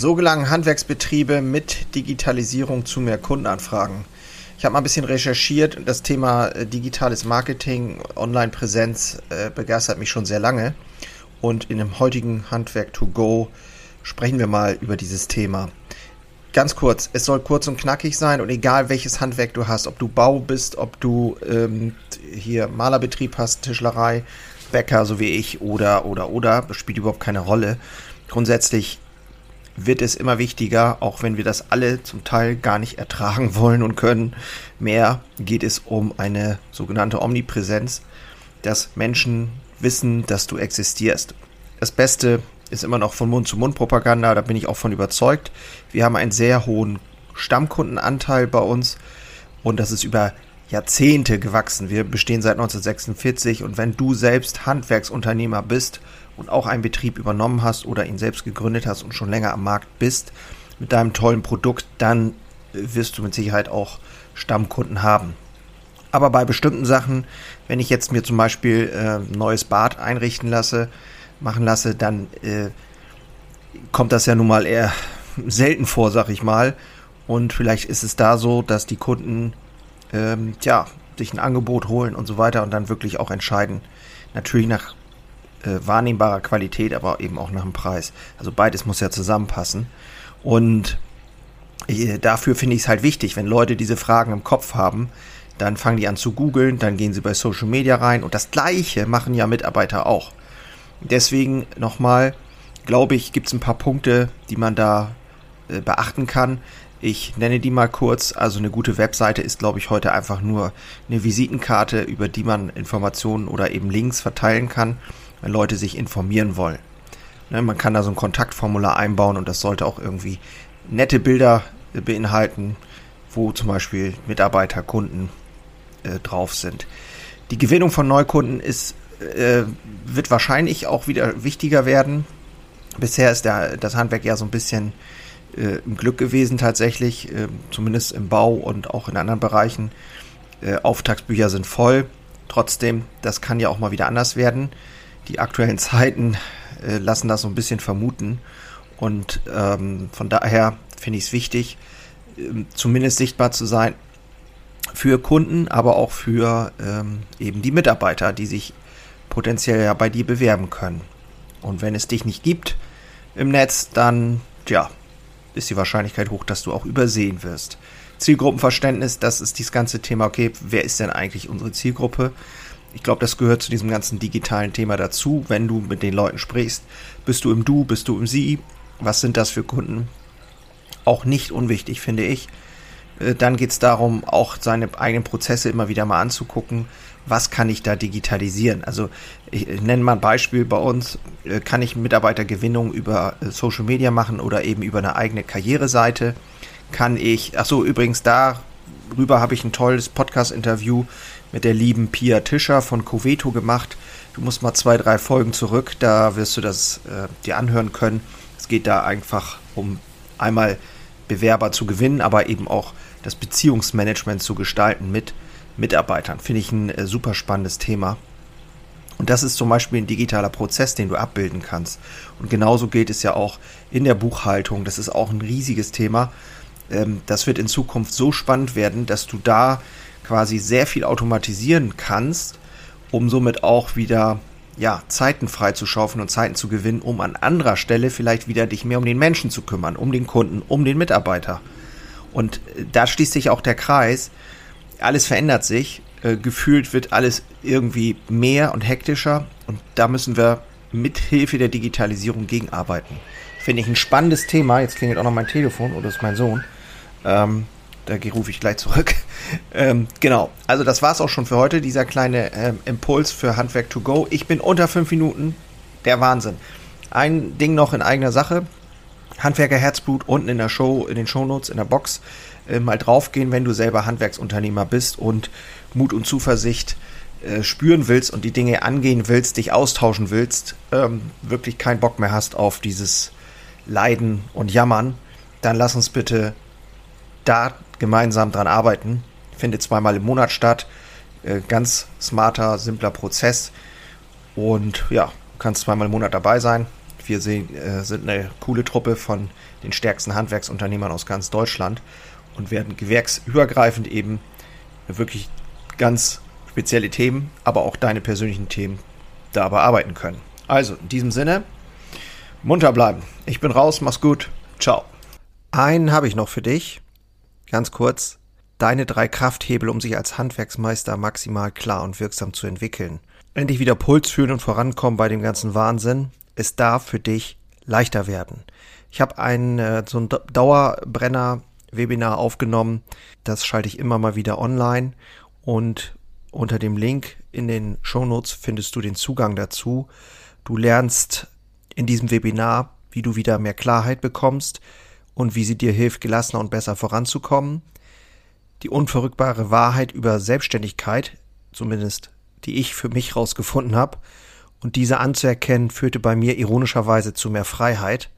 So gelangen Handwerksbetriebe mit Digitalisierung zu mehr Kundenanfragen. Ich habe mal ein bisschen recherchiert. Das Thema äh, digitales Marketing, Online-Präsenz äh, begeistert mich schon sehr lange. Und in dem heutigen Handwerk to go sprechen wir mal über dieses Thema. Ganz kurz, es soll kurz und knackig sein und egal welches Handwerk du hast, ob du Bau bist, ob du ähm, hier Malerbetrieb hast, Tischlerei, Bäcker, so wie ich, oder, oder, oder, das spielt überhaupt keine Rolle. Grundsätzlich wird es immer wichtiger, auch wenn wir das alle zum Teil gar nicht ertragen wollen und können. Mehr geht es um eine sogenannte Omnipräsenz, dass Menschen wissen, dass du existierst. Das Beste ist immer noch von Mund-zu-Mund-Propaganda, da bin ich auch von überzeugt. Wir haben einen sehr hohen Stammkundenanteil bei uns und das ist über Jahrzehnte gewachsen. Wir bestehen seit 1946 und wenn du selbst Handwerksunternehmer bist und auch einen Betrieb übernommen hast oder ihn selbst gegründet hast und schon länger am Markt bist mit deinem tollen Produkt, dann wirst du mit Sicherheit auch Stammkunden haben. Aber bei bestimmten Sachen, wenn ich jetzt mir zum Beispiel äh, ein neues Bad einrichten lasse, machen lasse, dann äh, kommt das ja nun mal eher selten vor, sag ich mal. Und vielleicht ist es da so, dass die Kunden ähm, ja, sich ein Angebot holen und so weiter und dann wirklich auch entscheiden. Natürlich nach äh, wahrnehmbarer Qualität, aber eben auch nach dem Preis. Also beides muss ja zusammenpassen. Und äh, dafür finde ich es halt wichtig, wenn Leute diese Fragen im Kopf haben, dann fangen die an zu googeln, dann gehen sie bei Social Media rein und das gleiche machen ja Mitarbeiter auch. Deswegen nochmal, glaube ich, gibt es ein paar Punkte, die man da äh, beachten kann. Ich nenne die mal kurz. Also eine gute Webseite ist, glaube ich, heute einfach nur eine Visitenkarte, über die man Informationen oder eben Links verteilen kann wenn Leute sich informieren wollen. Ne, man kann da so ein Kontaktformular einbauen und das sollte auch irgendwie nette Bilder beinhalten, wo zum Beispiel Mitarbeiter, Kunden äh, drauf sind. Die Gewinnung von Neukunden ist, äh, wird wahrscheinlich auch wieder wichtiger werden. Bisher ist der, das Handwerk ja so ein bisschen äh, im Glück gewesen tatsächlich, äh, zumindest im Bau und auch in anderen Bereichen. Äh, Auftragsbücher sind voll. Trotzdem, das kann ja auch mal wieder anders werden die aktuellen Zeiten äh, lassen das so ein bisschen vermuten. Und ähm, von daher finde ich es wichtig, äh, zumindest sichtbar zu sein für Kunden, aber auch für ähm, eben die Mitarbeiter, die sich potenziell ja bei dir bewerben können. Und wenn es dich nicht gibt im Netz, dann ja, ist die Wahrscheinlichkeit hoch, dass du auch übersehen wirst. Zielgruppenverständnis, das ist dieses ganze Thema, okay, wer ist denn eigentlich unsere Zielgruppe? Ich glaube, das gehört zu diesem ganzen digitalen Thema dazu. Wenn du mit den Leuten sprichst, bist du im Du, bist du im Sie? Was sind das für Kunden? Auch nicht unwichtig, finde ich. Äh, dann geht es darum, auch seine eigenen Prozesse immer wieder mal anzugucken. Was kann ich da digitalisieren? Also ich nenne mal ein Beispiel bei uns. Äh, kann ich Mitarbeitergewinnung über äh, Social Media machen oder eben über eine eigene Karriereseite? Kann ich, ach so, übrigens darüber habe ich ein tolles Podcast-Interview mit der lieben Pia Tischer von Coveto gemacht. Du musst mal zwei, drei Folgen zurück, da wirst du das äh, dir anhören können. Es geht da einfach um einmal Bewerber zu gewinnen, aber eben auch das Beziehungsmanagement zu gestalten mit Mitarbeitern. Finde ich ein äh, super spannendes Thema. Und das ist zum Beispiel ein digitaler Prozess, den du abbilden kannst. Und genauso geht es ja auch in der Buchhaltung. Das ist auch ein riesiges Thema. Ähm, das wird in Zukunft so spannend werden, dass du da quasi sehr viel automatisieren kannst, um somit auch wieder ja, Zeiten freizuschaufeln und Zeiten zu gewinnen, um an anderer Stelle vielleicht wieder dich mehr um den Menschen zu kümmern, um den Kunden, um den Mitarbeiter. Und äh, da schließt sich auch der Kreis. Alles verändert sich. Äh, gefühlt wird alles irgendwie mehr und hektischer. Und da müssen wir mit Hilfe der Digitalisierung gegenarbeiten. Finde ich ein spannendes Thema. Jetzt klingelt auch noch mein Telefon oder ist mein Sohn. Ähm, da rufe ich gleich zurück. Ähm, genau, also das war es auch schon für heute, dieser kleine ähm, Impuls für Handwerk to go. Ich bin unter fünf Minuten, der Wahnsinn. Ein Ding noch in eigener Sache. Handwerker Herzblut unten in der Show, in den Shownotes, in der Box äh, mal draufgehen, wenn du selber Handwerksunternehmer bist und Mut und Zuversicht äh, spüren willst und die Dinge angehen willst, dich austauschen willst, ähm, wirklich keinen Bock mehr hast auf dieses Leiden und Jammern, dann lass uns bitte da gemeinsam dran arbeiten. Findet zweimal im Monat statt. Äh, ganz smarter, simpler Prozess. Und ja, kannst zweimal im Monat dabei sein. Wir sehen, äh, sind eine coole Truppe von den stärksten Handwerksunternehmern aus ganz Deutschland und werden gewerksübergreifend eben wirklich ganz spezielle Themen, aber auch deine persönlichen Themen da bearbeiten können. Also, in diesem Sinne, munter bleiben. Ich bin raus, mach's gut. Ciao. Einen habe ich noch für dich. Ganz kurz. Deine drei Krafthebel, um sich als Handwerksmeister maximal klar und wirksam zu entwickeln. Endlich wieder Puls fühlen und vorankommen bei dem ganzen Wahnsinn. Es darf für dich leichter werden. Ich habe ein äh, so ein Dauerbrenner-Webinar aufgenommen. Das schalte ich immer mal wieder online und unter dem Link in den Shownotes findest du den Zugang dazu. Du lernst in diesem Webinar, wie du wieder mehr Klarheit bekommst und wie sie dir hilft, gelassener und besser voranzukommen. Die unverrückbare Wahrheit über Selbstständigkeit, zumindest die ich für mich rausgefunden habe, und diese anzuerkennen, führte bei mir ironischerweise zu mehr Freiheit.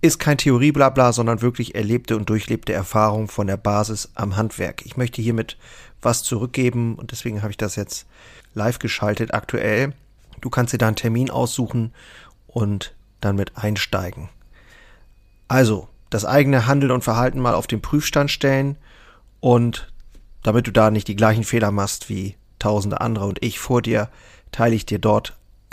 Ist kein Theorieblabla, sondern wirklich erlebte und durchlebte Erfahrung von der Basis am Handwerk. Ich möchte hiermit was zurückgeben und deswegen habe ich das jetzt live geschaltet aktuell. Du kannst dir da einen Termin aussuchen und dann mit einsteigen. Also, das eigene Handeln und Verhalten mal auf den Prüfstand stellen und damit du da nicht die gleichen Fehler machst wie tausende andere und ich vor dir, teile ich dir dort